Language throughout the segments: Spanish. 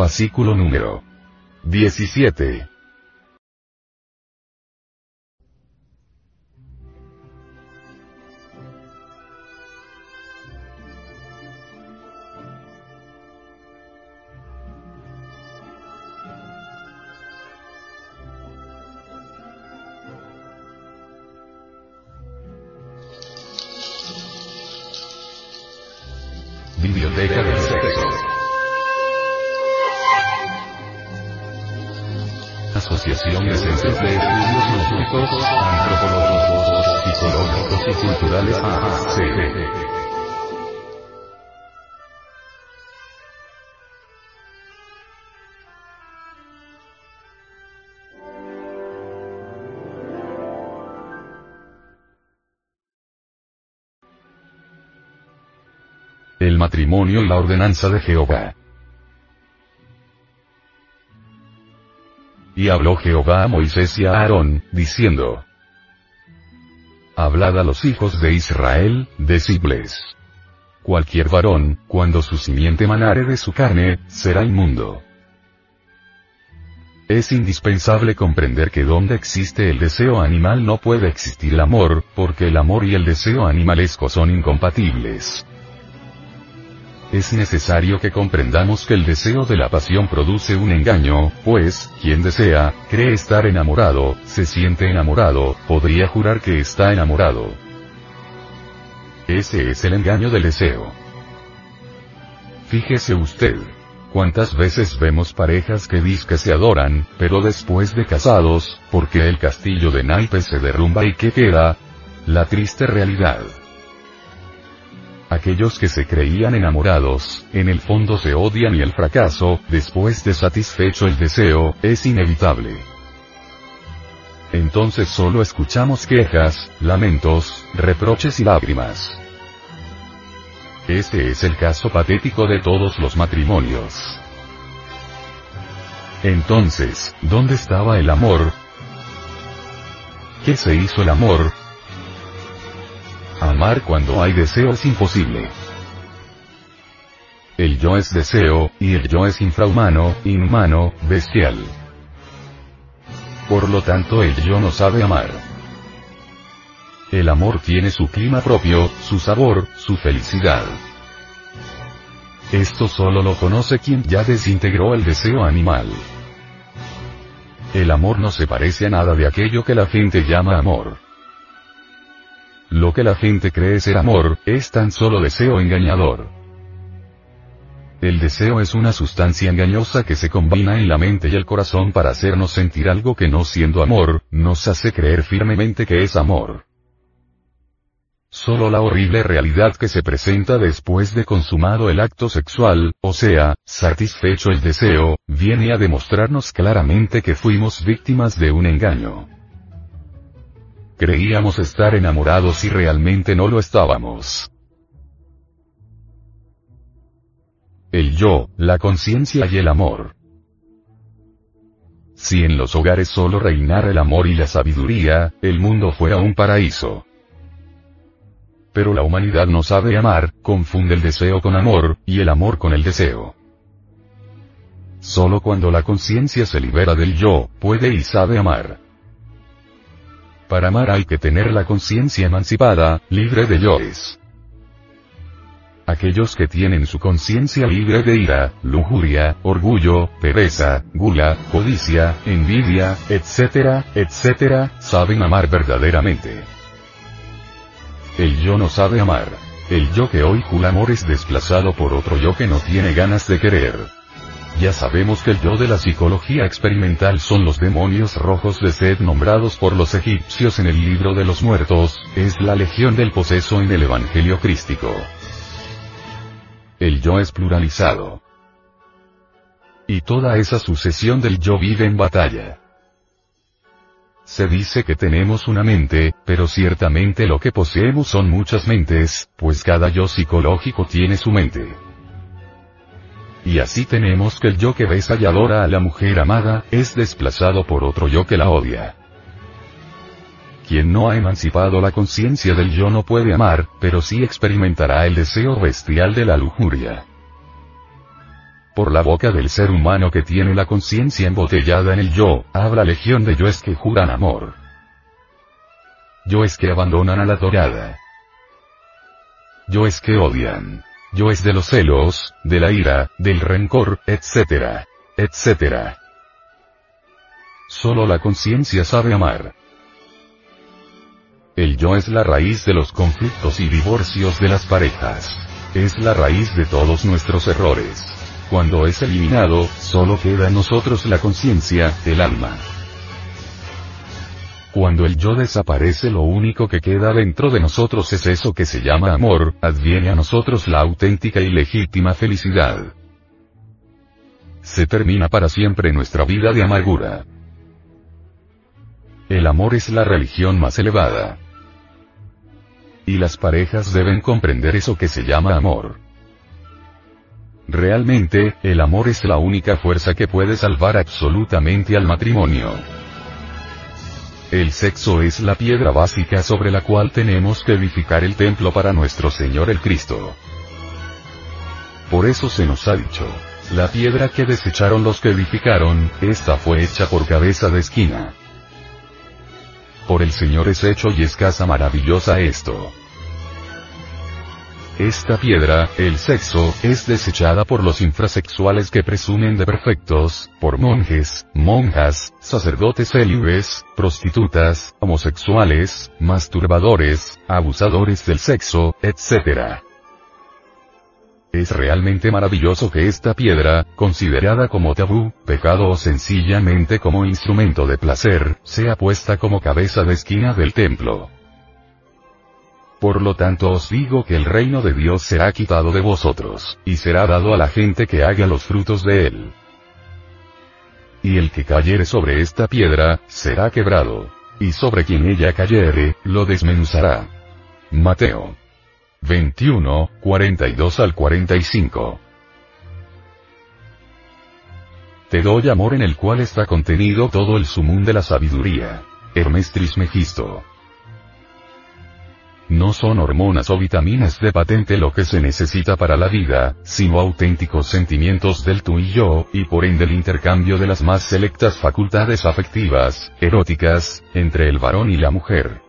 Fascículo número 17. Biblioteca del Asociación de Centros de Estudios Lógicos, Antropológicos, Psicológicos y Culturales AACD. El matrimonio y la ordenanza de Jehová. Y habló Jehová a Moisés y a Aarón, diciendo, Hablad a los hijos de Israel, decidles. Cualquier varón, cuando su simiente manare de su carne, será inmundo. Es indispensable comprender que donde existe el deseo animal no puede existir el amor, porque el amor y el deseo animalesco son incompatibles. Es necesario que comprendamos que el deseo de la pasión produce un engaño, pues, quien desea, cree estar enamorado, se siente enamorado, podría jurar que está enamorado. Ese es el engaño del deseo. Fíjese usted. ¿Cuántas veces vemos parejas que dicen que se adoran, pero después de casados, porque el castillo de naipes se derrumba y qué queda? La triste realidad. Aquellos que se creían enamorados, en el fondo se odian y el fracaso, después de satisfecho el deseo, es inevitable. Entonces solo escuchamos quejas, lamentos, reproches y lágrimas. Este es el caso patético de todos los matrimonios. Entonces, ¿dónde estaba el amor? ¿Qué se hizo el amor? Amar cuando hay deseo es imposible. El yo es deseo, y el yo es infrahumano, inhumano, bestial. Por lo tanto el yo no sabe amar. El amor tiene su clima propio, su sabor, su felicidad. Esto solo lo conoce quien ya desintegró el deseo animal. El amor no se parece a nada de aquello que la gente llama amor. Lo que la gente cree ser amor, es tan solo deseo engañador. El deseo es una sustancia engañosa que se combina en la mente y el corazón para hacernos sentir algo que no siendo amor, nos hace creer firmemente que es amor. Solo la horrible realidad que se presenta después de consumado el acto sexual, o sea, satisfecho el deseo, viene a demostrarnos claramente que fuimos víctimas de un engaño. Creíamos estar enamorados y realmente no lo estábamos. El yo, la conciencia y el amor. Si en los hogares solo reinara el amor y la sabiduría, el mundo fuera un paraíso. Pero la humanidad no sabe amar, confunde el deseo con amor, y el amor con el deseo. Solo cuando la conciencia se libera del yo, puede y sabe amar. Para amar hay que tener la conciencia emancipada, libre de yoes. Aquellos que tienen su conciencia libre de ira, lujuria, orgullo, pereza, gula, codicia, envidia, etcétera, etcétera, saben amar verdaderamente. El yo no sabe amar. El yo que hoy jula amor es desplazado por otro yo que no tiene ganas de querer. Ya sabemos que el yo de la psicología experimental son los demonios rojos de sed nombrados por los egipcios en el libro de los muertos, es la legión del poseso en el Evangelio crístico. El yo es pluralizado. Y toda esa sucesión del yo vive en batalla. Se dice que tenemos una mente, pero ciertamente lo que poseemos son muchas mentes, pues cada yo psicológico tiene su mente. Y así tenemos que el yo que besa y adora a la mujer amada, es desplazado por otro yo que la odia. Quien no ha emancipado la conciencia del yo no puede amar, pero sí experimentará el deseo bestial de la lujuria. Por la boca del ser humano que tiene la conciencia embotellada en el yo, habla legión de yoes que juran amor. Yoes que abandonan a la dorada. Yoes que odian. Yoes de los celos, de la ira, del rencor, etc. etc. Solo la conciencia sabe amar. El yo es la raíz de los conflictos y divorcios de las parejas. Es la raíz de todos nuestros errores. Cuando es eliminado, solo queda en nosotros la conciencia, el alma. Cuando el yo desaparece lo único que queda dentro de nosotros es eso que se llama amor, adviene a nosotros la auténtica y legítima felicidad. Se termina para siempre nuestra vida de amargura. El amor es la religión más elevada. Y las parejas deben comprender eso que se llama amor. Realmente, el amor es la única fuerza que puede salvar absolutamente al matrimonio. El sexo es la piedra básica sobre la cual tenemos que edificar el templo para nuestro Señor el Cristo. Por eso se nos ha dicho, la piedra que desecharon los que edificaron, esta fue hecha por cabeza de esquina. Por el Señor es hecho y es casa maravillosa esto. Esta piedra, el sexo, es desechada por los infrasexuales que presumen de perfectos, por monjes, monjas, sacerdotes célibes, prostitutas, homosexuales, masturbadores, abusadores del sexo, etc. Es realmente maravilloso que esta piedra, considerada como tabú, pecado o sencillamente como instrumento de placer, sea puesta como cabeza de esquina del templo. Por lo tanto os digo que el reino de Dios será quitado de vosotros, y será dado a la gente que haga los frutos de él. Y el que cayere sobre esta piedra, será quebrado. Y sobre quien ella cayere, lo desmenuzará. Mateo 21, 42 al 45. Te doy amor en el cual está contenido todo el sumum de la sabiduría. Hermes Trismegisto. No son hormonas o vitaminas de patente lo que se necesita para la vida, sino auténticos sentimientos del tú y yo, y por ende el intercambio de las más selectas facultades afectivas, eróticas, entre el varón y la mujer.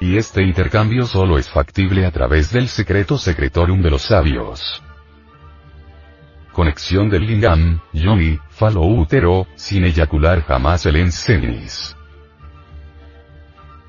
Y este intercambio solo es factible a través del secreto secretorium de los sabios. Conexión del lingam, yoni, falo útero, sin eyacular jamás el ensenis.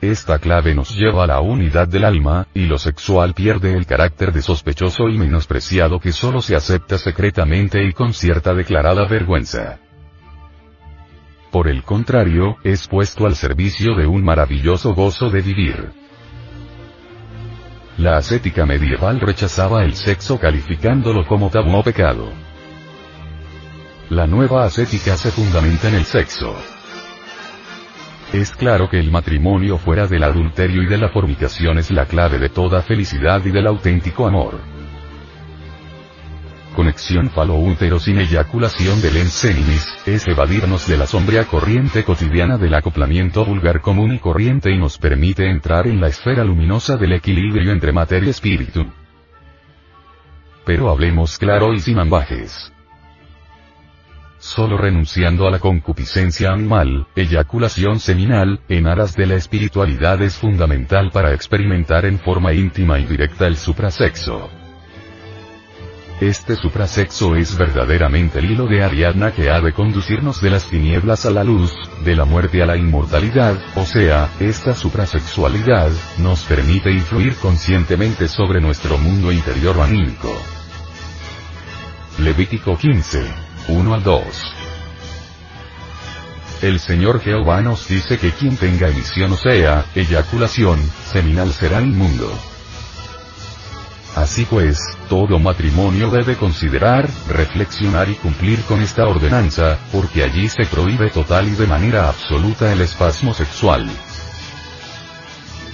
Esta clave nos lleva a la unidad del alma, y lo sexual pierde el carácter de sospechoso y menospreciado que solo se acepta secretamente y con cierta declarada vergüenza. Por el contrario, es puesto al servicio de un maravilloso gozo de vivir. La ascética medieval rechazaba el sexo calificándolo como tabú o pecado. La nueva ascética se fundamenta en el sexo. Es claro que el matrimonio fuera del adulterio y de la fornicación es la clave de toda felicidad y del auténtico amor. Conexión falo-útero sin eyaculación del enseninis, es evadirnos de la sombría corriente cotidiana del acoplamiento vulgar común y corriente y nos permite entrar en la esfera luminosa del equilibrio entre materia y espíritu. Pero hablemos claro y sin ambajes. Solo renunciando a la concupiscencia animal, eyaculación seminal, en aras de la espiritualidad es fundamental para experimentar en forma íntima y directa el suprasexo. Este suprasexo es verdaderamente el hilo de Ariadna que ha de conducirnos de las tinieblas a la luz, de la muerte a la inmortalidad, o sea, esta suprasexualidad, nos permite influir conscientemente sobre nuestro mundo interior anímico. Levítico 15 1 al 2. El Señor Jehová nos dice que quien tenga emisión o sea, eyaculación, seminal será inmundo. Así pues, todo matrimonio debe considerar, reflexionar y cumplir con esta ordenanza, porque allí se prohíbe total y de manera absoluta el espasmo sexual.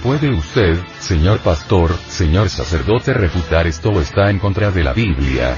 ¿Puede usted, señor pastor, señor sacerdote, refutar esto o está en contra de la Biblia?